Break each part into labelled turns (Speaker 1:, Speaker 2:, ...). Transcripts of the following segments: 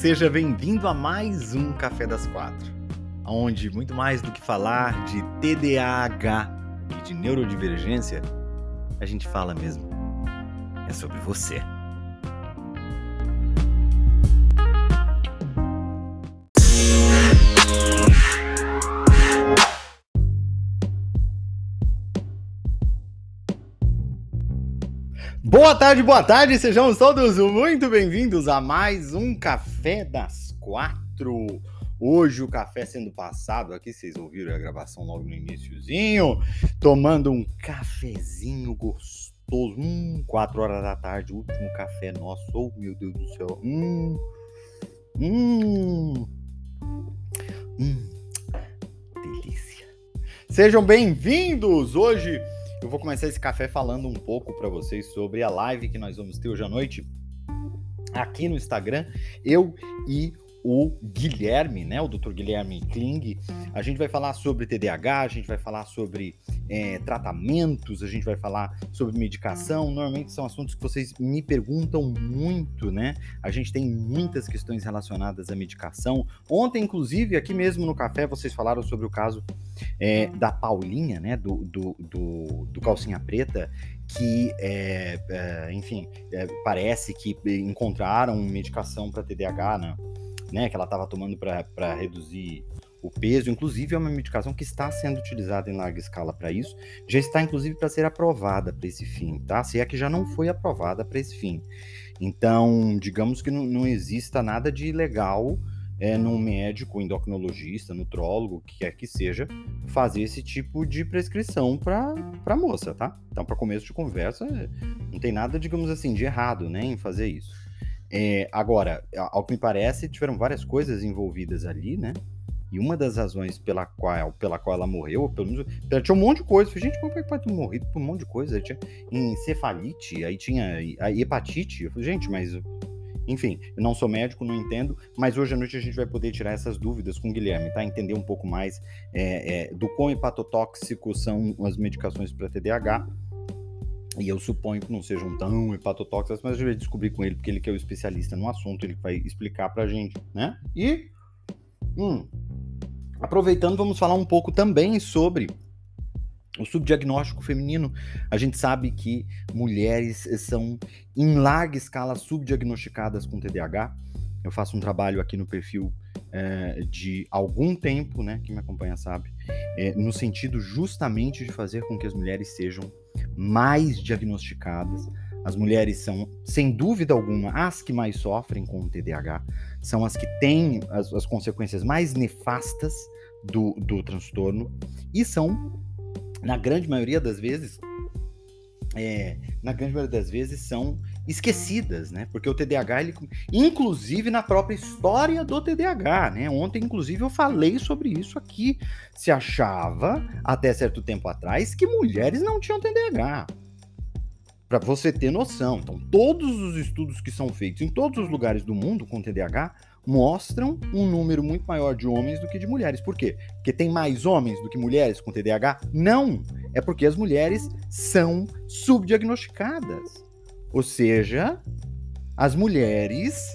Speaker 1: Seja bem-vindo a mais um Café das Quatro, onde muito mais do que falar de TDAH e de neurodivergência, a gente fala mesmo é sobre você. Boa tarde, boa tarde, sejam todos muito bem-vindos a mais um Café das Quatro. Hoje o café sendo passado aqui, vocês ouviram a gravação logo no iníciozinho, tomando um cafezinho gostoso, hum, quatro horas da tarde, último café nosso, oh meu Deus do céu, hum, hum, hum, delícia. Sejam bem-vindos hoje eu vou começar esse café falando um pouco para vocês sobre a live que nós vamos ter hoje à noite aqui no Instagram. Eu e o Guilherme, né, o Dr. Guilherme Kling. A gente vai falar sobre TDAH, a gente vai falar sobre é, tratamentos, a gente vai falar sobre medicação. Normalmente são assuntos que vocês me perguntam muito, né? A gente tem muitas questões relacionadas à medicação. Ontem, inclusive, aqui mesmo no café, vocês falaram sobre o caso é, da Paulinha, né, do, do, do, do calcinha preta, que, é, é, enfim, é, parece que encontraram medicação para TDAH, né? Né, que ela estava tomando para reduzir o peso, inclusive é uma medicação que está sendo utilizada em larga escala para isso, já está inclusive para ser aprovada para esse fim, tá? Se é que já não foi aprovada para esse fim. Então, digamos que não, não exista nada de ilegal é, num médico, endocrinologista, nutrólogo, que quer que seja, fazer esse tipo de prescrição para moça, tá? Então, para começo de conversa, não tem nada, digamos assim, de errado né, em fazer isso. É, agora, ao que me parece, tiveram várias coisas envolvidas ali, né? E uma das razões pela qual, pela qual ela morreu, pelo menos, ela tinha um monte de coisa. Falei, gente, como é que pode ter morrido por um monte de coisa? Tinha encefalite, aí tinha hepatite. Eu falei, gente, mas. Enfim, eu não sou médico, não entendo, mas hoje à noite a gente vai poder tirar essas dúvidas com o Guilherme, tá? Entender um pouco mais é, é, do quão hepatotóxico são as medicações para TDAH e eu suponho que não sejam tão hepatotóxicas, mas a gente vai descobrir com ele, porque ele que é o especialista no assunto, ele vai explicar pra gente, né? E, hum, aproveitando, vamos falar um pouco também sobre o subdiagnóstico feminino. A gente sabe que mulheres são, em larga escala, subdiagnosticadas com TDAH. Eu faço um trabalho aqui no perfil é, de algum tempo, né? Quem me acompanha sabe, é, no sentido justamente de fazer com que as mulheres sejam mais diagnosticadas. As mulheres são, sem dúvida alguma, as que mais sofrem com o TDAH, são as que têm as, as consequências mais nefastas do, do transtorno e são, na grande maioria das vezes, é, na grande maioria das vezes, são esquecidas, né? Porque o TDAH, ele, inclusive na própria história do TDAH, né? Ontem, inclusive, eu falei sobre isso aqui. Se achava, até certo tempo atrás, que mulheres não tinham TDAH. Para você ter noção. Então, todos os estudos que são feitos em todos os lugares do mundo com TDAH mostram um número muito maior de homens do que de mulheres. Por quê? Porque tem mais homens do que mulheres com TDAH? Não! É porque as mulheres são subdiagnosticadas. Ou seja, as mulheres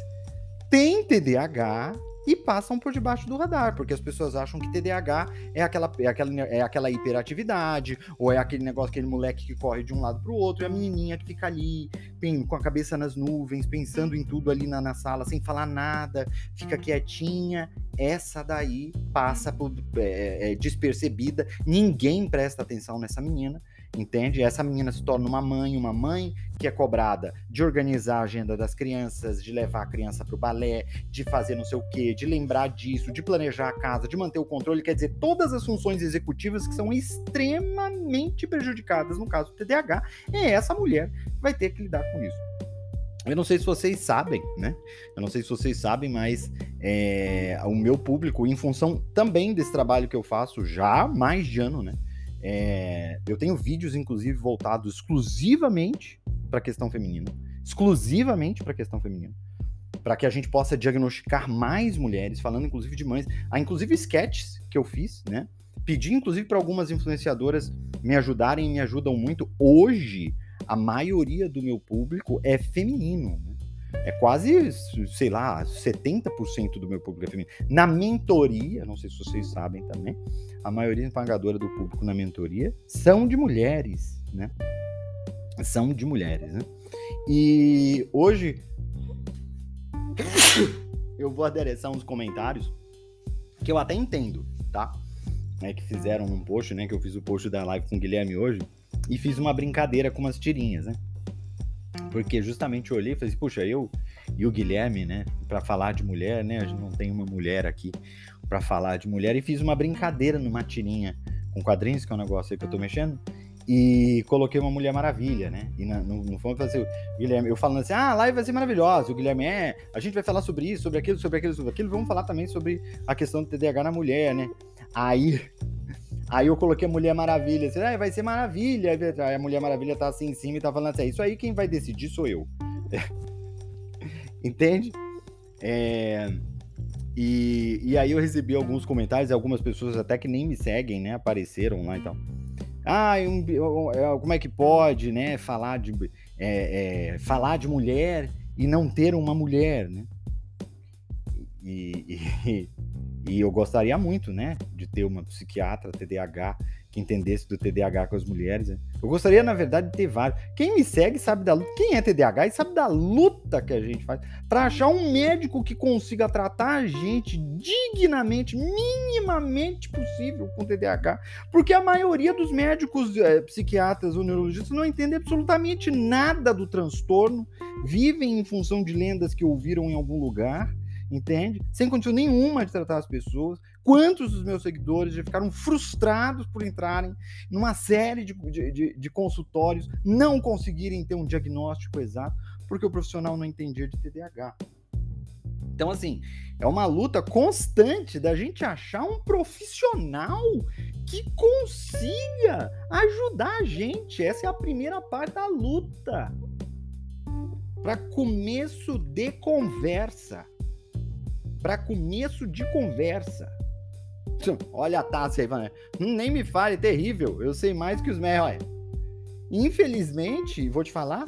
Speaker 1: têm TDAH e passam por debaixo do radar, porque as pessoas acham que TDAH é aquela, é aquela, é aquela hiperatividade, ou é aquele negócio, aquele moleque que corre de um lado para o outro, e a menininha que fica ali com a cabeça nas nuvens, pensando em tudo ali na, na sala, sem falar nada, fica quietinha. Essa daí passa por, é, é, despercebida, ninguém presta atenção nessa menina entende? Essa menina se torna uma mãe, uma mãe que é cobrada de organizar a agenda das crianças, de levar a criança para o balé, de fazer não sei o quê, de lembrar disso, de planejar a casa, de manter o controle, quer dizer, todas as funções executivas que são extremamente prejudicadas no caso do TDAH, é essa mulher que vai ter que lidar com isso. Eu não sei se vocês sabem, né? Eu não sei se vocês sabem, mas é, o meu público, em função também desse trabalho que eu faço já há mais de ano, né? É, eu tenho vídeos, inclusive, voltados exclusivamente para a questão feminina. Exclusivamente para a questão feminina. Para que a gente possa diagnosticar mais mulheres, falando inclusive de mães. Há inclusive sketches que eu fiz, né? Pedi, inclusive, para algumas influenciadoras me ajudarem, me ajudam muito. Hoje, a maioria do meu público é feminino. Né? É quase, sei lá, 70% do meu público é feminino. Na mentoria, não sei se vocês sabem também, a maioria esmagadora do público na mentoria são de mulheres, né? São de mulheres, né? E hoje eu vou adereçar uns comentários que eu até entendo, tá? É, que fizeram um post, né? Que eu fiz o post da live com o Guilherme hoje e fiz uma brincadeira com umas tirinhas, né? Porque justamente eu olhei e falei assim, puxa, eu e o Guilherme, né, para falar de mulher, né, a gente não tem uma mulher aqui para falar de mulher, e fiz uma brincadeira numa tirinha com quadrinhos, que é um negócio aí que eu tô mexendo, e coloquei uma Mulher Maravilha, né? E na, no, no fundo, assim, o Guilherme, eu falando assim, ah, a live vai ser maravilhosa. O Guilherme, é, a gente vai falar sobre isso, sobre aquilo, sobre aquilo, sobre aquilo. Vamos falar também sobre a questão do TDAH na mulher, né? Aí, aí eu coloquei a Mulher Maravilha, assim, ah, vai ser maravilha. Aí a Mulher Maravilha tá assim em cima e tá falando assim, é isso aí quem vai decidir sou eu. Entende? É... E, e aí eu recebi alguns comentários, algumas pessoas até que nem me seguem, né? Apareceram lá e então. tal. Ah, um, um, como é que pode, né? Falar de, é, é, falar de mulher e não ter uma mulher, né? E, e, e, eu gostaria muito, né, de ter uma psiquiatra TDAH que entendesse do TDAH com as mulheres. Né? Eu gostaria, na verdade, de ter vários. Quem me segue sabe da luta. Quem é TDAH e sabe da luta que a gente faz para achar um médico que consiga tratar a gente dignamente, minimamente possível com TDAH. Porque a maioria dos médicos, é, psiquiatras ou neurologistas não entendem absolutamente nada do transtorno, vivem em função de lendas que ouviram em algum lugar entende? Sem condição nenhuma de tratar as pessoas. Quantos dos meus seguidores já ficaram frustrados por entrarem numa série de, de, de, consultórios, não conseguirem ter um diagnóstico exato, porque o profissional não entendia de TDAH. Então, assim, é uma luta constante da gente achar um profissional que consiga ajudar a gente. Essa é a primeira parte da luta. Para começo de conversa para começo de conversa. Olha a taça aí. Hum, nem me fale, é terrível. Eu sei mais que os meus. Infelizmente, vou te falar,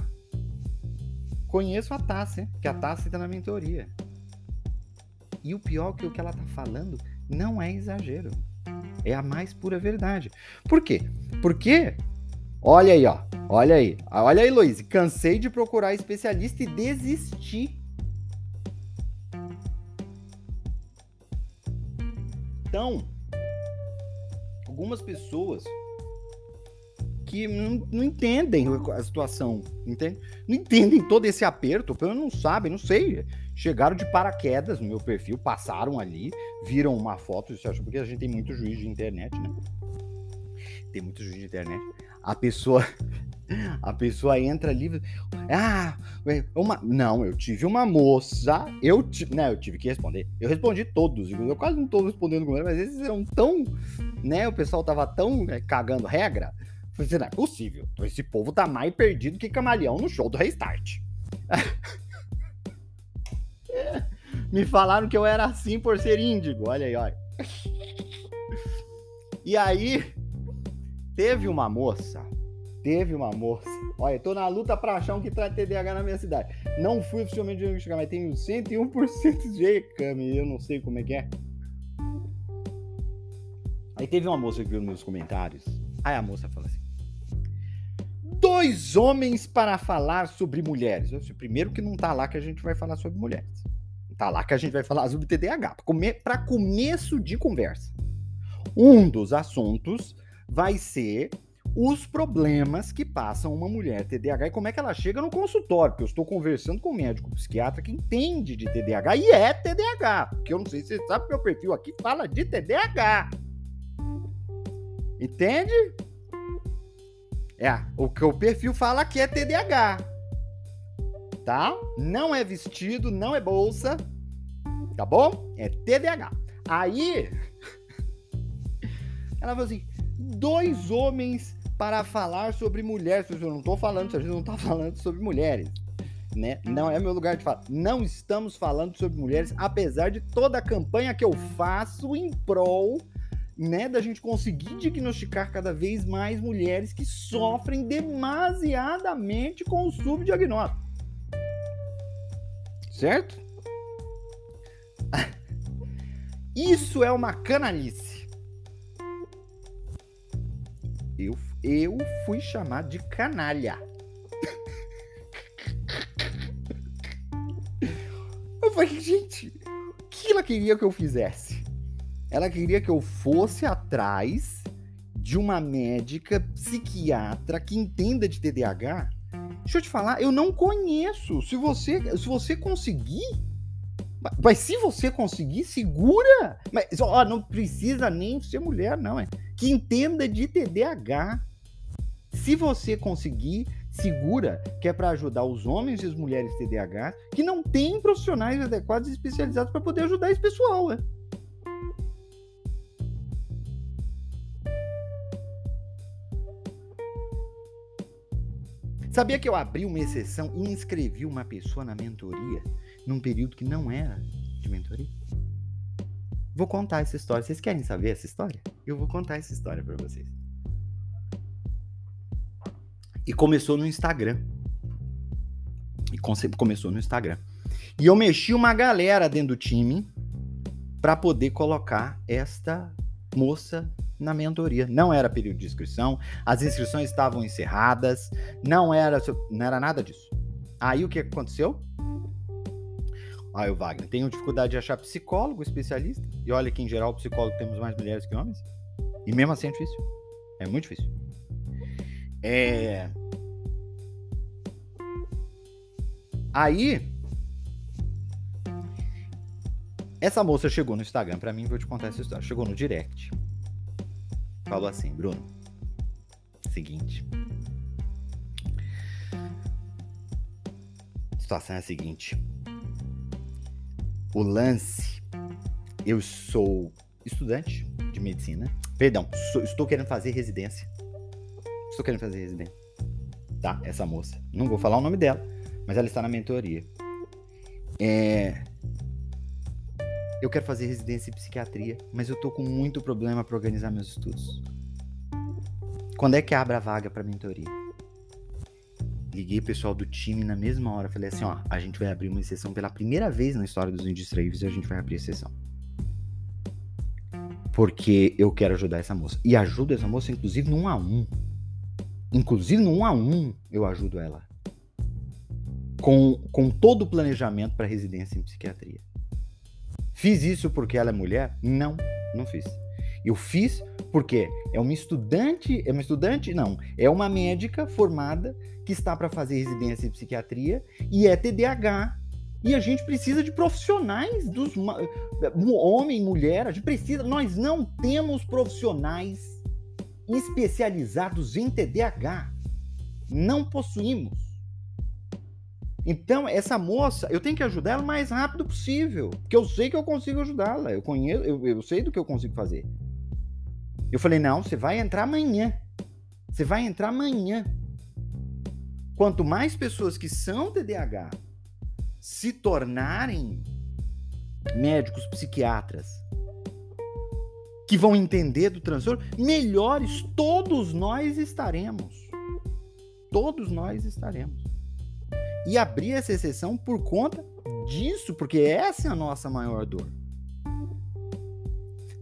Speaker 1: conheço a taça, que a taça está na mentoria. E o pior é que o que ela tá falando não é exagero. É a mais pura verdade. Por quê? Porque, olha aí, ó. Olha aí. Olha aí, Luiz. Cansei de procurar especialista e desisti. Então, algumas pessoas que não, não, entendem a situação, entende? Não entendem todo esse aperto, pelo não sabem, não sei. Chegaram de paraquedas no meu perfil, passaram ali, viram uma foto, porque a gente tem muito juiz de internet, né? Tem muito juiz de internet. A pessoa a pessoa entra ali, ah, uma, não, eu tive uma moça, eu, não, eu tive que responder. Eu respondi todos, eu quase não estou respondendo com mas esses eram tão, né, o pessoal tava tão né, cagando regra. Falei, assim, não é possível. Esse povo tá mais perdido que camaleão no show do Restart. Me falaram que eu era assim por ser índigo. Olha aí, olha. E aí, teve uma moça teve uma moça. Olha, eu tô na luta pra achar um que traz TDAH na minha cidade. Não fui oficialmente diagnosticado, mas tenho 101% de ECAM eu não sei como é que é. Aí teve uma moça que viu nos comentários. Aí a moça falou assim: Dois homens para falar sobre mulheres. Eu disse, primeiro que não tá lá que a gente vai falar sobre mulheres. Tá lá que a gente vai falar sobre TDAH. Para começo de conversa. Um dos assuntos vai ser os problemas que passam uma mulher TDAH e como é que ela chega no consultório, porque eu estou conversando com um médico psiquiatra que entende de TDAH e é TDAH, porque eu não sei se você sabe, meu perfil aqui fala de TDAH. Entende? É, o que o perfil fala aqui é TDAH. Tá? Não é vestido, não é bolsa. Tá bom? É TDAH. Aí, ela falou assim: dois homens para falar sobre mulheres. Eu não estou falando, a gente não está falando sobre mulheres. Né? Não é meu lugar de falar. Não estamos falando sobre mulheres, apesar de toda a campanha que eu faço em prol né, da gente conseguir diagnosticar cada vez mais mulheres que sofrem demasiadamente com o subdiagnóstico. Certo? Isso é uma canalice. Eu, fui chamado de canalha. Eu falei, gente, o que ela queria que eu fizesse? Ela queria que eu fosse atrás de uma médica psiquiatra que entenda de TDAH. Deixa eu te falar, eu não conheço. Se você, se você conseguir, mas se você conseguir, segura. Mas ó, não precisa nem ser mulher, não, é. Que entenda de TDAH. Se você conseguir, segura, que é para ajudar os homens e as mulheres TDAH que não têm profissionais adequados e especializados para poder ajudar esse pessoal, é. Sabia que eu abri uma exceção e inscrevi uma pessoa na mentoria num período que não era de mentoria? Vou contar essa história. Vocês querem saber essa história? Eu vou contar essa história para vocês. E começou no Instagram. E começou no Instagram. E eu mexi uma galera dentro do time para poder colocar esta moça na mentoria. Não era período de inscrição, as inscrições estavam encerradas, não era, não era nada disso. Aí o que aconteceu? Aí o Wagner, tenho dificuldade de achar psicólogo especialista. E olha que em geral psicólogo temos mais mulheres que homens. E mesmo assim é difícil. É muito difícil. É... Aí essa moça chegou no Instagram para mim, vou te contar essa história. Chegou no direct falou assim: Bruno, seguinte. A situação é a seguinte. O lance. Eu sou estudante de medicina. Perdão, sou, estou querendo fazer residência. Estou querendo fazer residência. Tá? Essa moça. Não vou falar o nome dela, mas ela está na mentoria. É, eu quero fazer residência em psiquiatria, mas eu tô com muito problema para organizar meus estudos. Quando é que abre a vaga para mentoria? Liguei o pessoal do time na mesma hora, falei assim, ó, a gente vai abrir uma exceção pela primeira vez na história dos Industries e a gente vai abrir a exceção. Porque eu quero ajudar essa moça. E ajudo essa moça, inclusive, 1 a 1 Inclusive, no 1 a 1 eu ajudo ela. Com, com todo o planejamento para residência em psiquiatria. Fiz isso porque ela é mulher? Não, não fiz. Eu fiz porque é uma estudante, é uma estudante, não, é uma médica formada que está para fazer residência em psiquiatria e é TDAH. E a gente precisa de profissionais dos homem, mulher, a gente precisa, nós não temos profissionais especializados em TDAH. Não possuímos. Então, essa moça, eu tenho que ajudar ela o mais rápido possível. Porque eu sei que eu consigo ajudá-la. Eu conheço, eu, eu sei do que eu consigo fazer. Eu falei, não, você vai entrar amanhã. Você vai entrar amanhã. Quanto mais pessoas que são TDAH se tornarem médicos psiquiatras que vão entender do transtorno, melhores todos nós estaremos. Todos nós estaremos e abrir essa exceção por conta disso, porque essa é a nossa maior dor.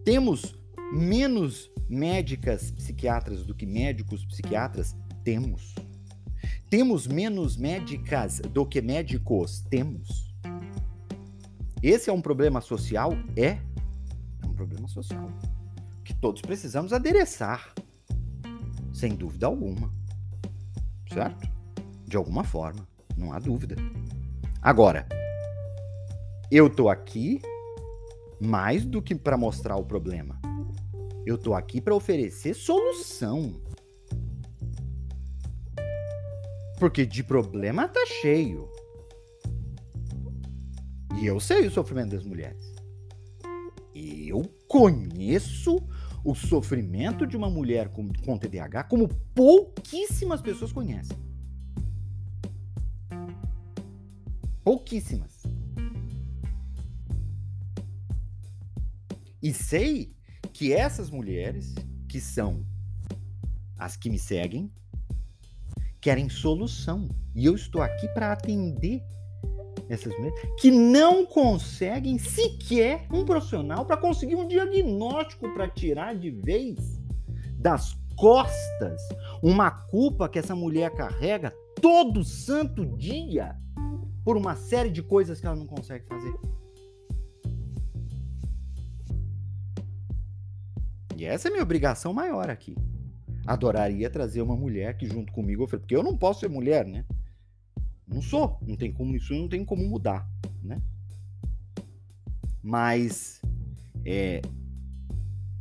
Speaker 1: Temos menos médicas psiquiatras do que médicos psiquiatras? Temos. Temos menos médicas do que médicos? Temos. Esse é um problema social? É. É um problema social. Todos precisamos adereçar. Sem dúvida alguma. Certo? De alguma forma. Não há dúvida. Agora, eu tô aqui mais do que para mostrar o problema. Eu tô aqui para oferecer solução. Porque de problema tá cheio. E eu sei o sofrimento das mulheres. Eu conheço o sofrimento de uma mulher com, com TDAH como pouquíssimas pessoas conhecem. Pouquíssimas. E sei que essas mulheres, que são as que me seguem, querem solução. E eu estou aqui para atender essas mulheres que não conseguem sequer um profissional para conseguir um diagnóstico para tirar de vez das costas uma culpa que essa mulher carrega todo santo dia por uma série de coisas que ela não consegue fazer. E essa é a minha obrigação maior aqui. Adoraria trazer uma mulher que junto comigo, porque eu não posso ser mulher, né? Não sou, não tem como isso não tem como mudar, né? Mas é,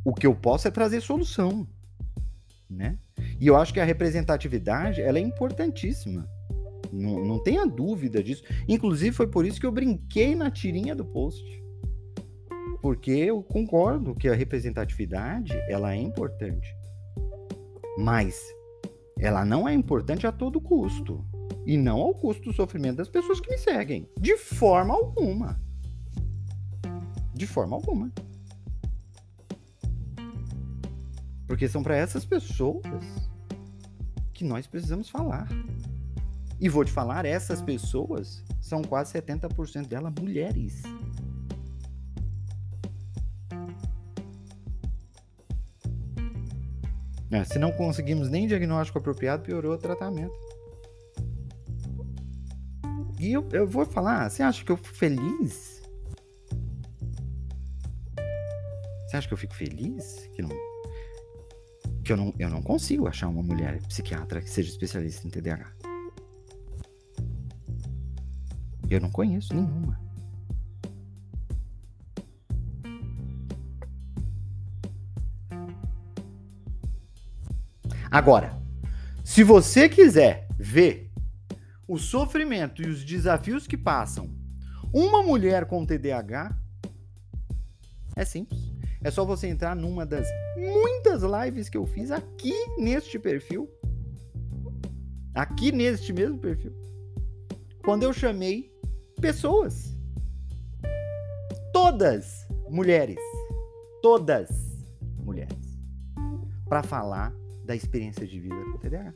Speaker 1: o que eu posso é trazer solução, né? E eu acho que a representatividade ela é importantíssima. Não, não tenha dúvida disso. Inclusive foi por isso que eu brinquei na tirinha do post porque eu concordo que a representatividade ela é importante, mas ela não é importante a todo custo e não ao custo do sofrimento das pessoas que me seguem, de forma alguma, de forma alguma, porque são para essas pessoas que nós precisamos falar. E vou te falar, essas pessoas são quase 70% delas mulheres. É, se não conseguimos nem diagnóstico apropriado, piorou o tratamento. E eu, eu vou falar, você acha que eu fico feliz? Você acha que eu fico feliz? Que, não, que eu, não, eu não consigo achar uma mulher psiquiatra que seja especialista em TDAH. Eu não conheço nenhuma. Agora, se você quiser ver o sofrimento e os desafios que passam uma mulher com TDAH, é simples. É só você entrar numa das muitas lives que eu fiz aqui neste perfil. Aqui neste mesmo perfil. Quando eu chamei pessoas. Todas mulheres. Todas mulheres. Para falar da experiência de vida com TDAH.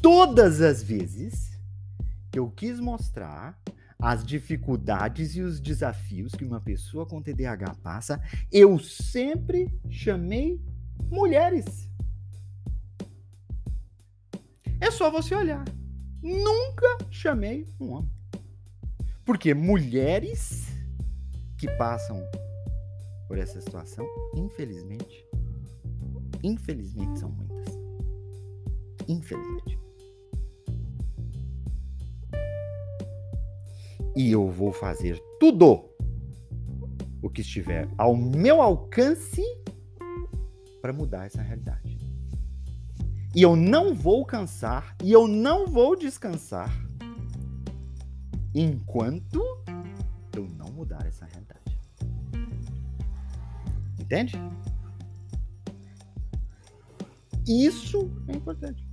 Speaker 1: Todas as vezes que eu quis mostrar as dificuldades e os desafios que uma pessoa com TDAH passa, eu sempre chamei mulheres. É só você olhar. Nunca chamei um homem. Porque mulheres que passam por essa situação, infelizmente, Infelizmente são muitas. Infelizmente. E eu vou fazer tudo o que estiver ao meu alcance para mudar essa realidade. E eu não vou cansar e eu não vou descansar enquanto eu não mudar essa realidade. Entende? Isso é importante.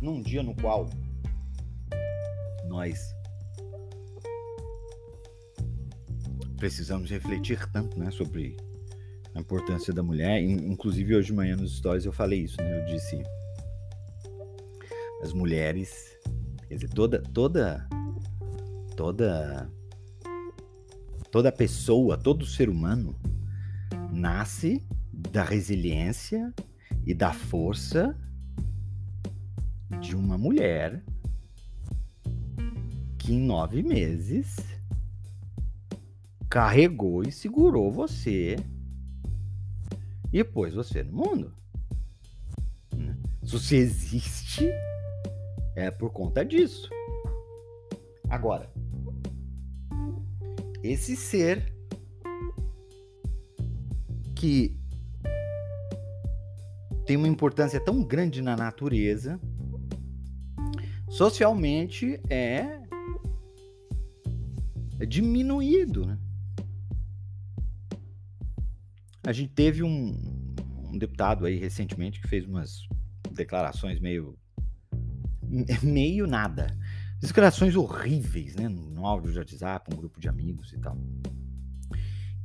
Speaker 1: Num dia no qual nós precisamos refletir tanto né, sobre a importância da mulher. Inclusive, hoje de manhã nos stories eu falei isso, né? Eu disse as mulheres, quer dizer, toda, toda, toda, toda pessoa, todo ser humano nasce da resiliência e da força de uma mulher que em nove meses carregou e segurou você e pôs você no mundo. Né? Se você existe, é por conta disso. Agora, esse ser que tem uma importância tão grande na natureza, socialmente é, é diminuído. Né? A gente teve um, um deputado aí recentemente que fez umas declarações meio meio nada. Declarações horríveis, né? No áudio de WhatsApp, um grupo de amigos e tal.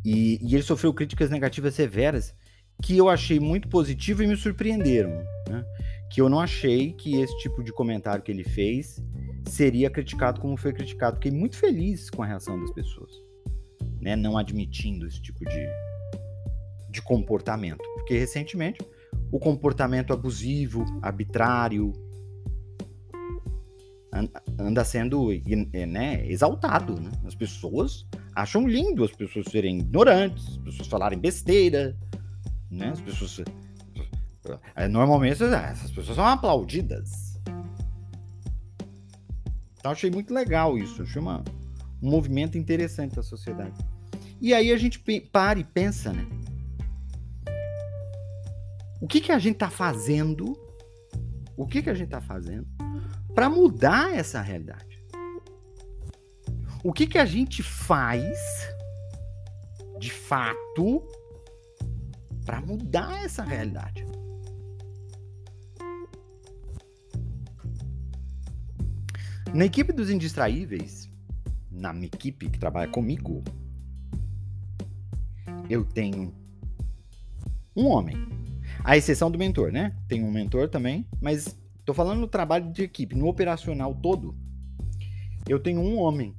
Speaker 1: E, e ele sofreu críticas negativas severas que eu achei muito positivo e me surpreenderam. Né? que eu não achei que esse tipo de comentário que ele fez seria criticado como foi criticado. Fiquei muito feliz com a reação das pessoas, né? Não admitindo esse tipo de, de comportamento. Porque recentemente o comportamento abusivo, arbitrário, anda sendo né, exaltado. Né? As pessoas acham lindo as pessoas serem ignorantes, as pessoas falarem besteira, né? As pessoas. É, normalmente essas pessoas são aplaudidas. Então achei muito legal isso. Achei uma, um movimento interessante da sociedade. E aí a gente para e pensa, né? O que, que a gente está fazendo? O que, que a gente está fazendo para mudar essa realidade? O que, que a gente faz de fato para mudar essa realidade? Na equipe dos indistraíveis, na minha equipe que trabalha comigo, eu tenho um homem a exceção do mentor, né? Tem um mentor também, mas tô falando no trabalho de equipe, no operacional todo. Eu tenho um homem.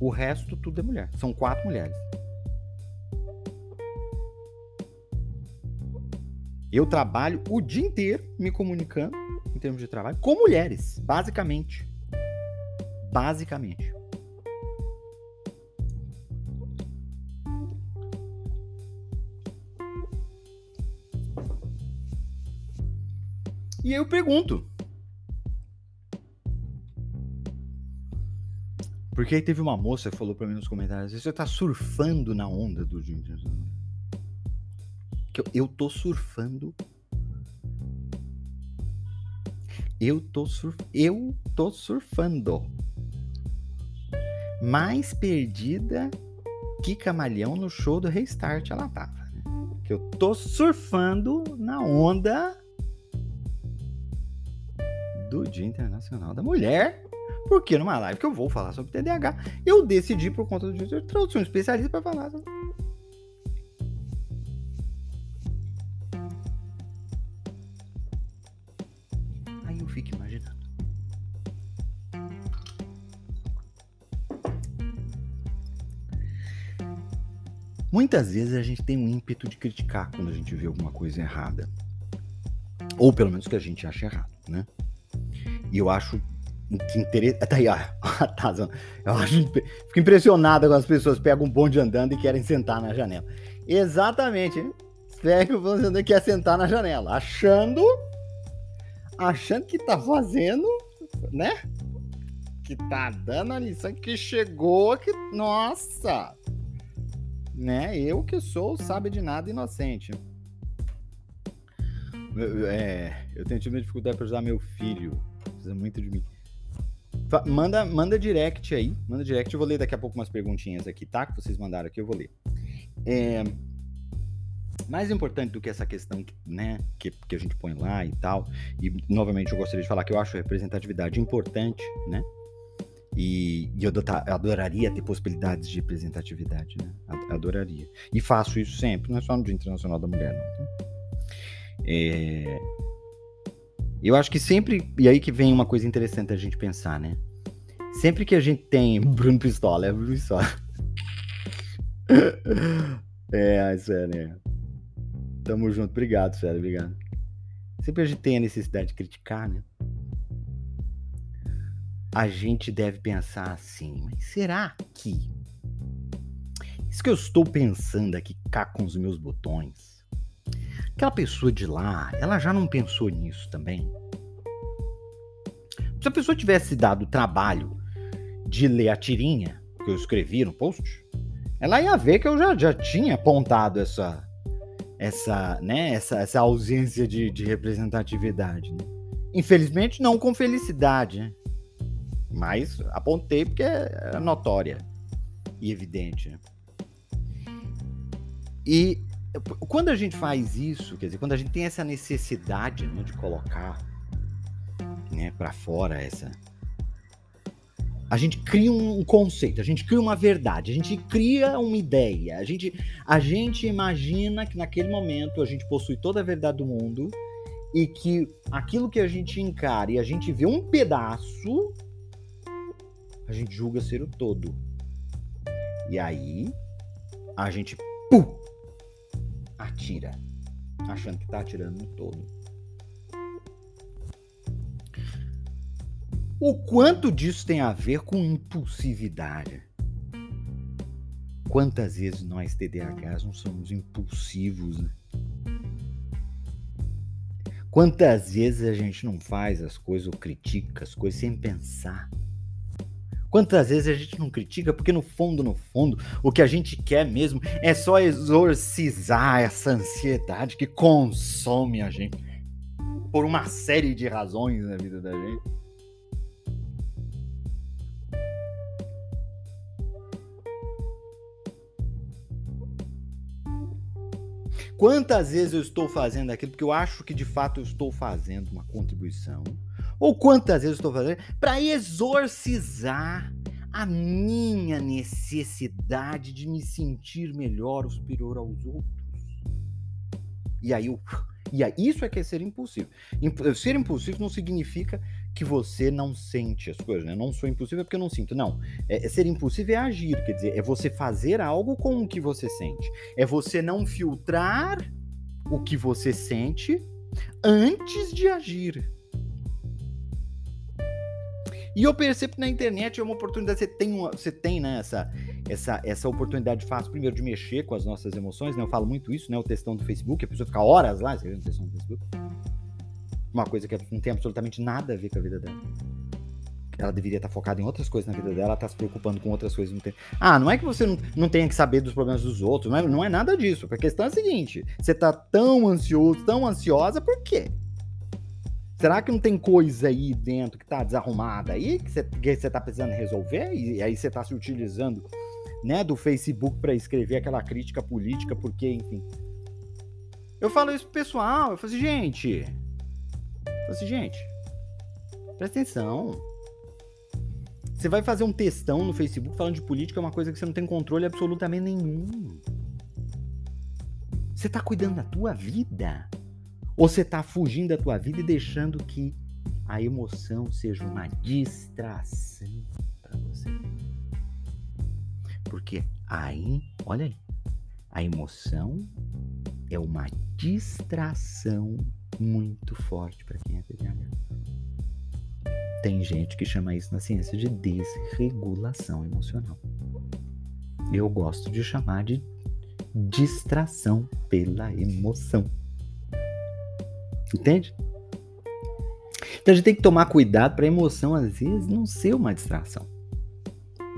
Speaker 1: O resto tudo é mulher. São quatro mulheres. Eu trabalho o dia inteiro me comunicando em termos de trabalho com mulheres, basicamente. Basicamente. E eu pergunto. Porque aí teve uma moça que falou para mim nos comentários: você tá surfando na onda do que eu, eu tô surfando. Eu tô surf, eu tô surfando. Mais perdida que camaleão no show do Restart ela tava. Né? Que eu tô surfando na onda do Dia Internacional da Mulher, porque numa live que eu vou falar sobre TDAH, eu decidi por conta do dia, eu trouxe um especialista para falar sobre... Muitas vezes a gente tem um ímpeto de criticar quando a gente vê alguma coisa errada. Ou pelo menos que a gente acha errado, né? E eu acho que interessante. Tá aí, ó. Tá, eu acho, fico impressionado quando as pessoas pegam um bonde andando e querem sentar na janela. Exatamente. Pega o bonde andando e quer sentar na janela. Achando. Achando que tá fazendo, né? Que tá dando a lição que chegou, que. Nossa! Né? Eu que sou sabe de nada inocente. É, eu tenho tido dificuldade para ajudar meu filho precisa muito de mim. Manda, manda direct aí, manda direct. Eu vou ler daqui a pouco umas perguntinhas aqui, tá? Que vocês mandaram aqui, eu vou ler. É, mais importante do que essa questão né, que, que a gente põe lá e tal, e novamente eu gostaria de falar que eu acho representatividade importante, né? E, e eu adoraria ter possibilidades de representatividade, né? Adoraria. E faço isso sempre, não é só no Dia Internacional da Mulher, não. Tá? É, eu acho que sempre. E aí que vem uma coisa interessante a gente pensar, né? Sempre que a gente tem. Bruno Pistola, é Bruno Pistola. é, sério, né? Tamo junto. Obrigado, sério, obrigado. Sempre a gente tem a necessidade de criticar, né? A gente deve pensar assim, mas será que isso que eu estou pensando aqui cá com os meus botões Aquela pessoa de lá, ela já não pensou nisso também? Se a pessoa tivesse dado o trabalho de ler a tirinha que eu escrevi no post, ela ia ver que eu já, já tinha apontado essa essa, né, essa, essa ausência de, de representatividade. Né? Infelizmente, não com felicidade, né? Mas apontei porque é notória e evidente. Né? E quando a gente faz isso, quer dizer, quando a gente tem essa necessidade né, de colocar né, para fora essa. A gente cria um conceito, a gente cria uma verdade, a gente cria uma ideia, a gente, a gente imagina que naquele momento a gente possui toda a verdade do mundo e que aquilo que a gente encara e a gente vê um pedaço, a gente julga ser o todo. E aí a gente pum, atira, achando que tá atirando no todo. O quanto disso tem a ver com impulsividade? Quantas vezes nós TDAHs não somos impulsivos, né? Quantas vezes a gente não faz as coisas ou critica as coisas sem pensar? Quantas vezes a gente não critica porque no fundo, no fundo, o que a gente quer mesmo é só exorcizar essa ansiedade que consome a gente por uma série de razões na vida da gente. Quantas vezes eu estou fazendo aquilo porque eu acho que de fato eu estou fazendo uma contribuição? Ou quantas vezes estou fazendo para exorcizar a minha necessidade de me sentir melhor ou superior aos outros? E aí eu e aí, isso é que é ser impulsivo. Ser impulsivo não significa que você não sente as coisas, né? Não sou impulsivo é porque eu não sinto. Não. É, é, ser impulsivo é agir, quer dizer, é você fazer algo com o que você sente. É você não filtrar o que você sente antes de agir. E eu percebo que na internet é uma oportunidade, você tem, uma, você tem né, essa, essa, essa oportunidade fácil, primeiro, de mexer com as nossas emoções, né? Eu falo muito isso, né? O textão do Facebook, a pessoa fica horas lá escrevendo textão do Facebook. Uma coisa que não tem absolutamente nada a ver com a vida dela. Ela deveria estar focada em outras coisas na vida dela, ela está se preocupando com outras coisas. Não tem... Ah, não é que você não, não tenha que saber dos problemas dos outros, não é, não é nada disso. A questão é a seguinte: você está tão ansioso, tão ansiosa, por quê? Será que não tem coisa aí dentro que tá desarrumada aí que você, tá precisando resolver? E, aí você tá se utilizando né, do Facebook para escrever aquela crítica política, porque, enfim. Eu falo isso pro pessoal, eu falo assim, gente, assim, gente, presta atenção. Você vai fazer um textão no Facebook falando de política, é uma coisa que você não tem controle absolutamente nenhum. Você tá cuidando da tua vida? Ou você tá fugindo da tua vida e deixando que a emoção seja uma distração para você? Porque aí, olha aí, a emoção é uma distração muito forte para quem é TDAH. Tem gente que chama isso na ciência de desregulação emocional. Eu gosto de chamar de distração pela emoção. Entende? Então a gente tem que tomar cuidado para a emoção, às vezes, não ser uma distração.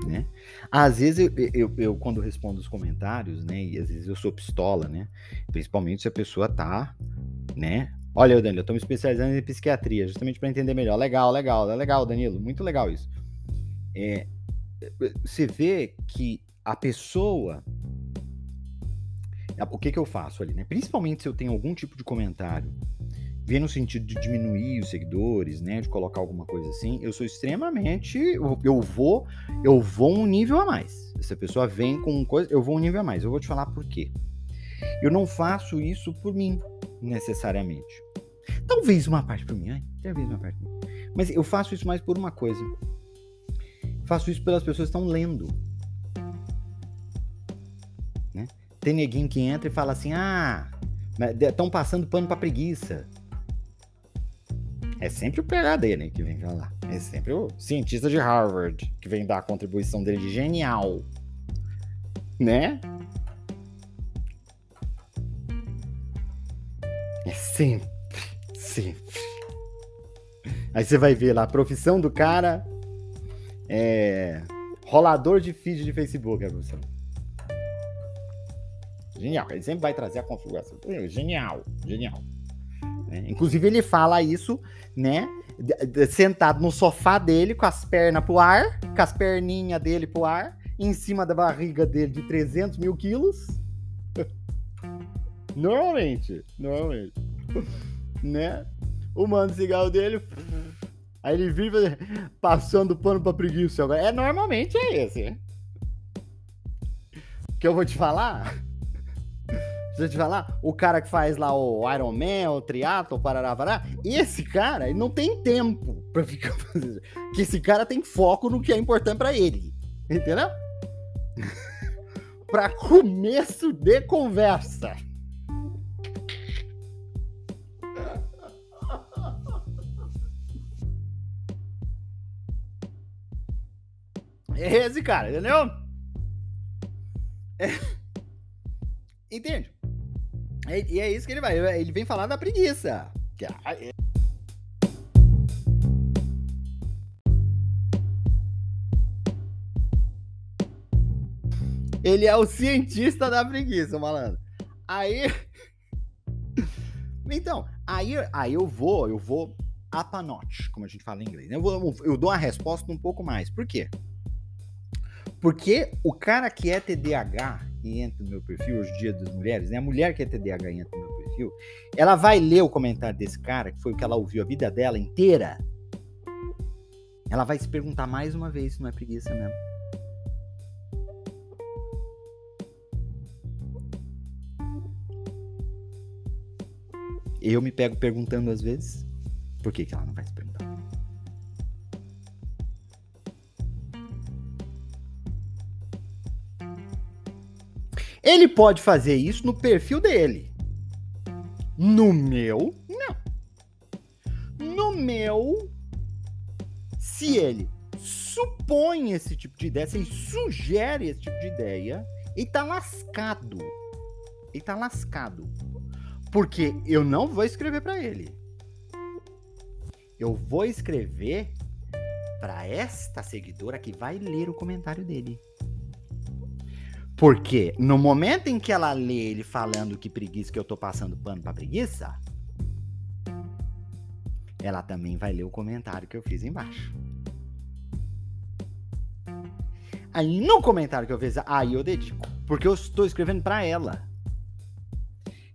Speaker 1: Né? Às vezes eu, eu, eu, quando respondo os comentários, né, e às vezes eu sou pistola, né, principalmente se a pessoa tá, né, Olha, Danilo, eu tô me especializando em psiquiatria, justamente para entender melhor. Legal, legal, é legal, Danilo, muito legal isso. É, você vê que a pessoa. O que, que eu faço ali, né? Principalmente se eu tenho algum tipo de comentário, vê no sentido de diminuir os seguidores, né? De colocar alguma coisa assim, eu sou extremamente. Eu, vou, eu vou um nível a mais. Se a pessoa vem com coisa, eu vou um nível a mais. Eu vou te falar por quê. Eu não faço isso por mim, necessariamente. Talvez uma parte por mim, talvez uma parte por mim. Mas eu faço isso mais por uma coisa. Faço isso pelas pessoas que estão lendo. Né? Tem neguinho que entra e fala assim: ah, estão passando pano pra preguiça. É sempre o PHD, né, que vem falar. É sempre o cientista de Harvard que vem dar a contribuição dele de genial. Né? É sempre, sempre. Aí você vai ver lá, a profissão do cara é rolador de feed de Facebook, é você. Genial, ele sempre vai trazer a configuração. Genial, genial. É, inclusive ele fala isso, né? Sentado no sofá dele, com as pernas pro ar, com as perninhas dele pro ar, em cima da barriga dele de 300 mil quilos. Normalmente, normalmente. né? O mano cigarro dele. Aí ele vive passando pano pra preguiça. É, normalmente é esse. Que eu vou te falar. Deixa eu te falar, o cara que faz lá o Iron Man, o triatlo, parará, parará, esse cara, ele não tem tempo pra ficar fazendo Que esse cara tem foco no que é importante para ele. Entendeu? para começo de conversa. É esse cara, entendeu? É... Entende? É, e é isso que ele vai. Ele vem falar da preguiça. É, ele é o cientista da preguiça, malandro. Aí. Então, aí, aí eu vou, eu vou up a notch, como a gente fala em inglês. Eu, vou, eu dou a resposta um pouco mais. Por quê? Porque o cara que é TDAH e entra no meu perfil, hoje dia das mulheres, né? A mulher que é TDAH entra no meu perfil, ela vai ler o comentário desse cara, que foi o que ela ouviu a vida dela inteira. Ela vai se perguntar mais uma vez se não é preguiça mesmo. Eu me pego perguntando às vezes, por que, que ela não vai se perguntar? Ele pode fazer isso no perfil dele. No meu, não. No meu, se ele supõe esse tipo de ideia, se ele sugere esse tipo de ideia, ele tá lascado. Ele tá lascado. Porque eu não vou escrever para ele. Eu vou escrever para esta seguidora que vai ler o comentário dele. Porque no momento em que ela lê ele falando que preguiça, que eu tô passando pano pra preguiça, ela também vai ler o comentário que eu fiz embaixo. Aí no comentário que eu fiz, aí eu dedico, porque eu estou escrevendo para ela.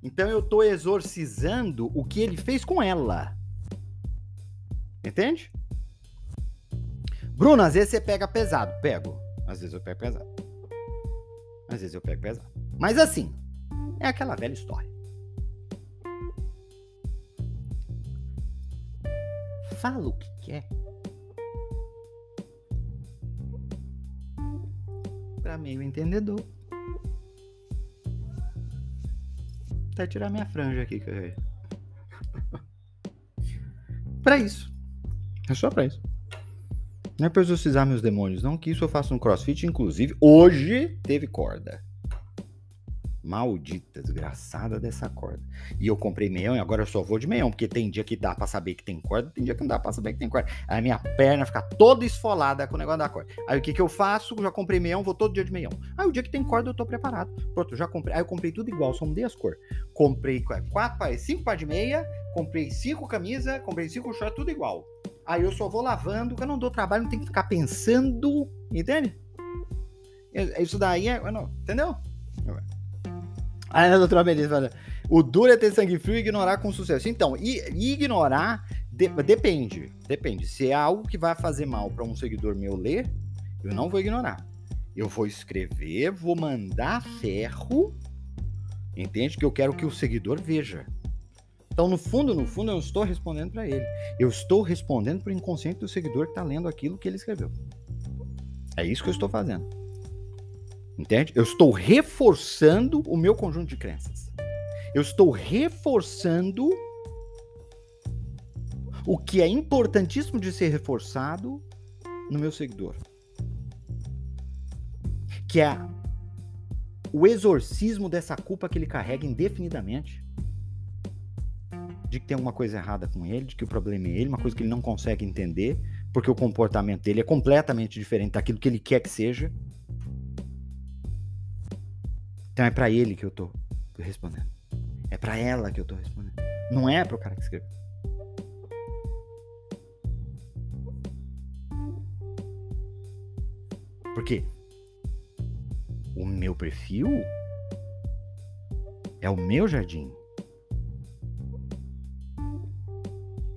Speaker 1: Então eu estou exorcizando o que ele fez com ela. Entende? Bruno, às vezes você pega pesado. Pego. Às vezes eu pego pesado. Às vezes eu pego pesado. Mas assim, é aquela velha história. Fala o que quer. Pra meio entendedor. Até tirar minha franja aqui, que Pra isso. É só pra isso. Não é pra exorcizar meus demônios, não, que isso eu faço no crossfit. Inclusive, hoje teve corda. Maldita, desgraçada dessa corda. E eu comprei meião e agora eu só vou de meião, porque tem dia que dá pra saber que tem corda, tem dia que não dá pra saber que tem corda. Aí a minha perna fica toda esfolada com o negócio da corda. Aí o que que eu faço? Já comprei meião, vou todo dia de meião. Aí o dia que tem corda eu tô preparado. Pronto, já comprei. Aí eu comprei tudo igual, só mudei as cores. Comprei quatro, cinco par de meia, comprei cinco camisa, comprei cinco shorts, tudo igual. Aí eu só vou lavando, eu não dou trabalho, não tem que ficar pensando, entende? Isso daí é. Não, entendeu? Aí a doutora Melissa fala: o duro é ter sangue frio e ignorar com sucesso. Então, e, e ignorar de, depende. Depende. Se é algo que vai fazer mal para um seguidor meu ler, eu não vou ignorar. Eu vou escrever, vou mandar ferro. Entende? Que eu quero que o seguidor veja. Então, no fundo, no fundo, eu estou respondendo para ele. Eu estou respondendo para o inconsciente do seguidor que está lendo aquilo que ele escreveu. É isso que eu estou fazendo. Entende? Eu estou reforçando o meu conjunto de crenças. Eu estou reforçando o que é importantíssimo de ser reforçado no meu seguidor. Que é o exorcismo dessa culpa que ele carrega indefinidamente de que tem alguma coisa errada com ele, de que o problema é ele, uma coisa que ele não consegue entender, porque o comportamento dele é completamente diferente daquilo que ele quer que seja. Então é para ele que eu tô respondendo. É para ela que eu tô respondendo. Não é para o cara que escreveu. Porque o meu perfil é o meu jardim.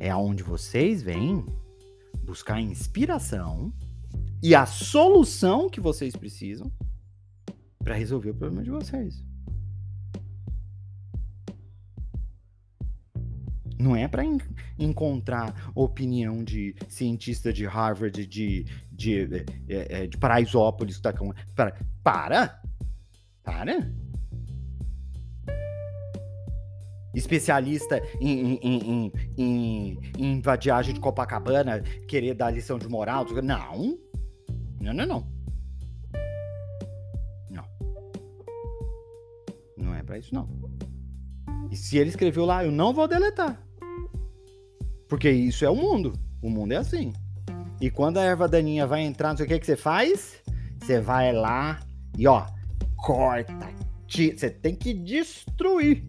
Speaker 1: é aonde vocês vêm buscar inspiração e a solução que vocês precisam para resolver o problema de vocês. Não é para en encontrar opinião de cientista de Harvard, de, de, de, de Paraisópolis, tá com... para, para, para. Especialista em, em, em, em, vadiagem de Copacabana querer dar lição de moral. Não. Não, não, não. Não. Não é para isso, não. E se ele escreveu lá, eu não vou deletar. Porque isso é o mundo. O mundo é assim. E quando a erva daninha vai entrar, não sei o que, que você faz? Você vai lá e ó, corta. Você tem que destruir.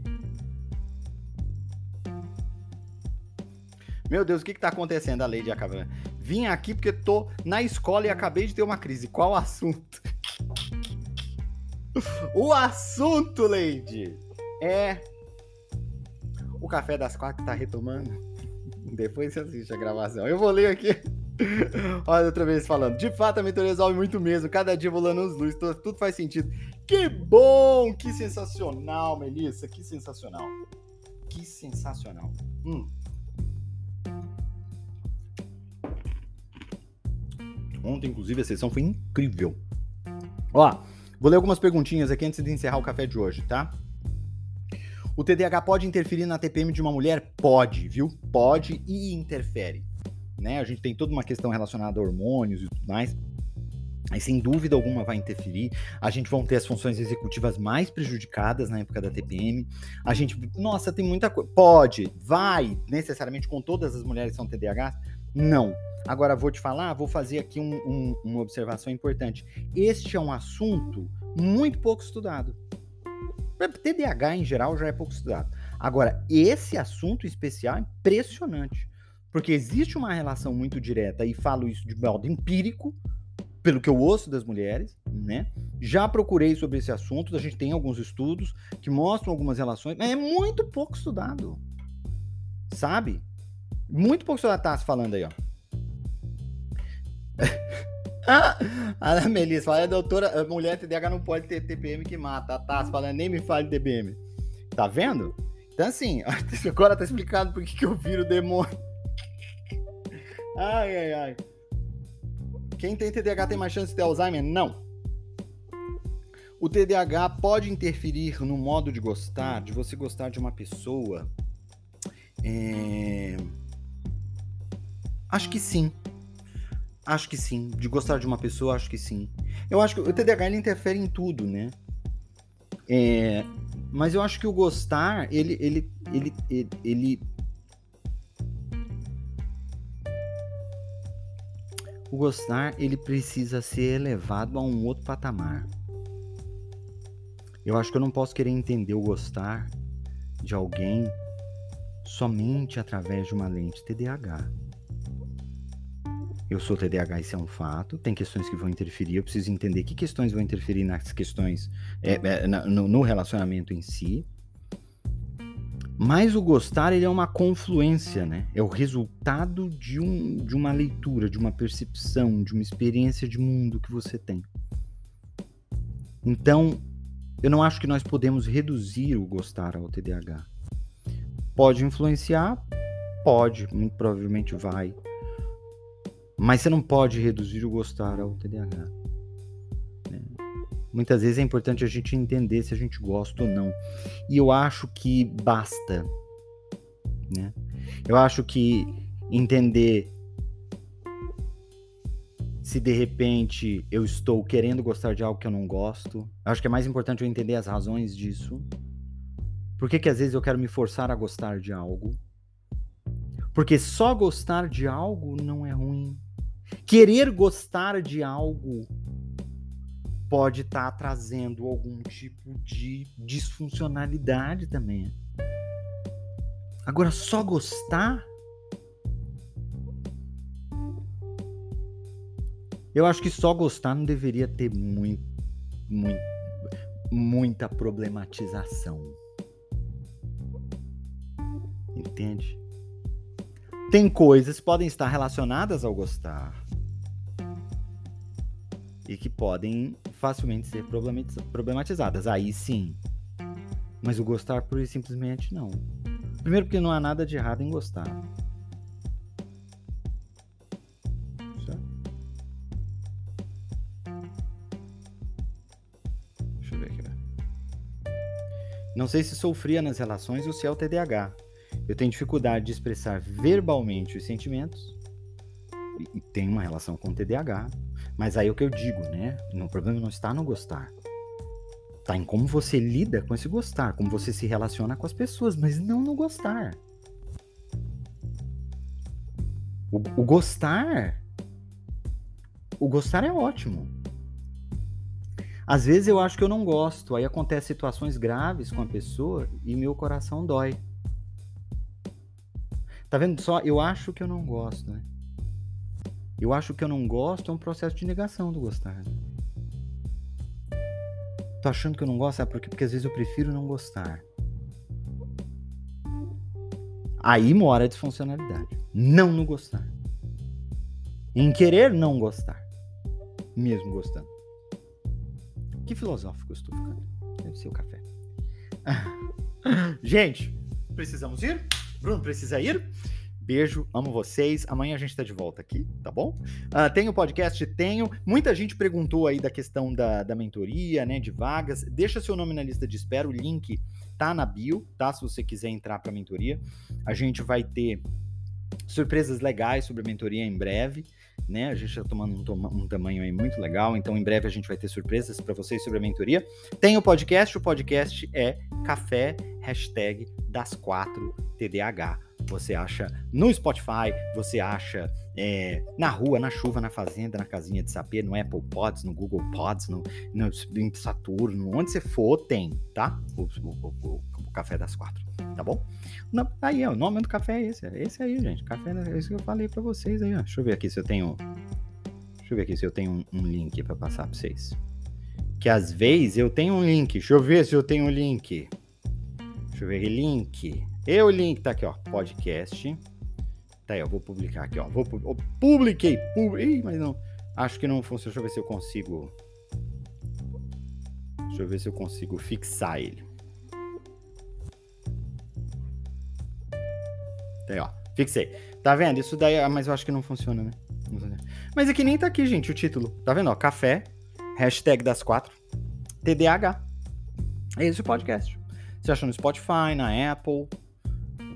Speaker 1: Meu Deus, o que está acontecendo, a Lady Acaban? Vim aqui porque tô na escola e acabei de ter uma crise. Qual assunto? o assunto, Lady, é o café das quatro que tá retomando. Depois você assiste a gravação. Eu vou ler aqui. Olha outra vez falando. De fato, a mentoria resolve muito mesmo. Cada dia volando os luz, tudo, tudo faz sentido. Que bom! Que sensacional, Melissa. Que sensacional. Que sensacional. Hum. Ontem, inclusive, a sessão foi incrível. Ó, vou ler algumas perguntinhas aqui antes de encerrar o café de hoje, tá? O TDAH pode interferir na TPM de uma mulher? Pode, viu? Pode e interfere. Né? A gente tem toda uma questão relacionada a hormônios e tudo mais. Aí, sem dúvida alguma, vai interferir. A gente vai ter as funções executivas mais prejudicadas na época da TPM. A gente, nossa, tem muita coisa. Pode, vai, necessariamente com todas as mulheres que são TDAH? Não. Agora, vou te falar, vou fazer aqui um, um, uma observação importante. Este é um assunto muito pouco estudado. TDAH em geral já é pouco estudado. Agora, esse assunto especial é impressionante. Porque existe uma relação muito direta, e falo isso de modo empírico, pelo que eu ouço das mulheres, né? Já procurei sobre esse assunto, a gente tem alguns estudos que mostram algumas relações, mas é muito pouco estudado. Sabe? Muito pouco estudado. Tá falando aí, ó. a Melissa fala, a doutora, a mulher TDAH não pode ter TPM que mata. A Tassi falando, nem me fale de TPM. Tá vendo? Então assim, agora tá explicado por que, que eu viro demônio. Ai, ai, ai. Quem tem TDAH tem mais chance de ter Alzheimer? Não. O TDAH pode interferir no modo de gostar, de você gostar de uma pessoa. É... Acho que sim. Acho que sim. De gostar de uma pessoa, acho que sim. Eu acho que o TDAH ele interfere em tudo, né? É, mas eu acho que o gostar, ele, ele, ele, ele, ele o gostar ele precisa ser elevado a um outro patamar. Eu acho que eu não posso querer entender o gostar de alguém somente através de uma lente TDAH. Eu sou TDAH, isso é um fato. Tem questões que vão interferir. Eu preciso entender que questões vão interferir nas questões é, é, no, no, relacionamento em si. Mas o gostar ele é uma confluência, né? É o resultado de, um, de uma leitura, de uma percepção, de uma experiência de mundo que você tem. Então, eu não acho que nós podemos reduzir o gostar ao TDAH. Pode influenciar? Pode, muito provavelmente vai. Mas você não pode reduzir o gostar ao TDAH. Né? Muitas vezes é importante a gente entender se a gente gosta ou não. E eu acho que basta. Né? Eu acho que entender se de repente eu estou querendo gostar de algo que eu não gosto. Eu acho que é mais importante eu entender as razões disso. Por que, que às vezes eu quero me forçar a gostar de algo? Porque só gostar de algo não é ruim. Querer gostar de algo pode estar tá trazendo algum tipo de disfuncionalidade também. Agora, só gostar. Eu acho que só gostar não deveria ter muito, muito, muita problematização. Entende? Tem coisas que podem estar relacionadas ao gostar e que podem facilmente ser problematizadas. Aí sim. Mas o gostar por simplesmente não. Primeiro, porque não há nada de errado em gostar. Deixa eu ver aqui. Não sei se sou fria nas relações ou se é o TDAH. Eu tenho dificuldade de expressar verbalmente os sentimentos e tem uma relação com o TDAH. Mas aí é o que eu digo, né? O problema não está no gostar. Tá em como você lida com esse gostar, como você se relaciona com as pessoas, mas não no gostar. O, o gostar. O gostar é ótimo. Às vezes eu acho que eu não gosto, aí acontecem situações graves com a pessoa e meu coração dói. Tá vendo só? Eu acho que eu não gosto, né? Eu acho que eu não gosto é um processo de negação do gostar. Né? Tô achando que eu não gosto, sabe por quê? Porque às vezes eu prefiro não gostar. Aí mora a disfuncionalidade. Não no gostar. Em querer não gostar. Mesmo gostando. Que filosófico eu estou ficando. Deve ser o café. Gente, precisamos ir? Bruno precisa ir? Beijo, amo vocês. Amanhã a gente tá de volta aqui, tá bom? Uh, tenho podcast? Tenho. Muita gente perguntou aí da questão da, da mentoria, né? De vagas. Deixa seu nome na lista de espera. O link tá na bio, tá? Se você quiser entrar pra mentoria. A gente vai ter surpresas legais sobre a mentoria em breve. Né? A gente está tomando um, um, tamanho aí muito legal, então em breve a gente vai ter surpresas para vocês sobre a mentoria. Tem o podcast, o podcast é Café Hashtag das quatro TDAH. Você acha no Spotify, você acha é, na rua, na chuva, na fazenda, na casinha de sapê, no Apple Pods, no Google Pods, no, no, no Saturno, onde você for, tem, tá? O, o, o, o café das quatro, tá bom? Não, aí, ó, o nome do café é esse, é esse aí, gente. Café é isso que eu falei pra vocês aí, ó. Deixa eu ver aqui se eu tenho. Deixa eu ver aqui se eu tenho um, um link para passar pra vocês. Que às vezes eu tenho um link. Deixa eu ver se eu tenho um link. Deixa eu ver link. E o link tá aqui, ó. Podcast. Tá aí, eu vou publicar aqui, ó. Vou, eu publiquei. Pub... Ih, mas não. Acho que não funciona. Deixa eu ver se eu consigo. Deixa eu ver se eu consigo fixar ele. Tá aí, ó. Fixei. Tá vendo? Isso daí. Ah, mas eu acho que não funciona, né? Mas aqui nem tá aqui, gente, o título. Tá vendo? Ó, café. Hashtag das quatro. TDAH. É esse o podcast. Você acha no Spotify, na Apple,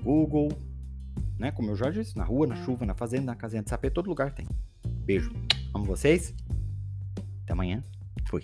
Speaker 1: Google, né? Como eu já disse, na rua, na chuva, na fazenda, na casinha de sapê, todo lugar tem. Beijo. Amo vocês. Até amanhã. Fui.